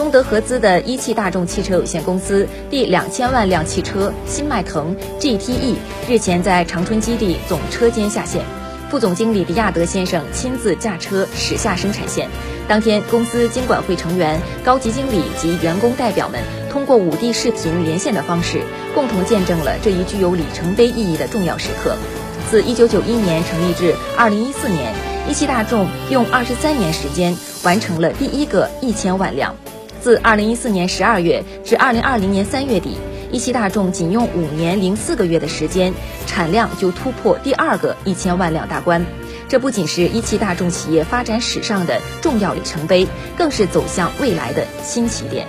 中德合资的一汽大众汽车有限公司第两千万辆汽车新迈腾 GTE 日前在长春基地总车间下线，副总经理李亚德先生亲自驾车驶下生产线。当天，公司经管会成员、高级经理及员工代表们通过五 D 视频连线的方式，共同见证了这一具有里程碑意义的重要时刻。自1991年成立至2014年，一汽大众用23年时间完成了第一个一千万辆。自二零一四年十二月至二零二零年三月底，一汽大众仅用五年零四个月的时间，产量就突破第二个一千万辆大关。这不仅是一汽大众企业发展史上的重要里程碑，更是走向未来的新起点。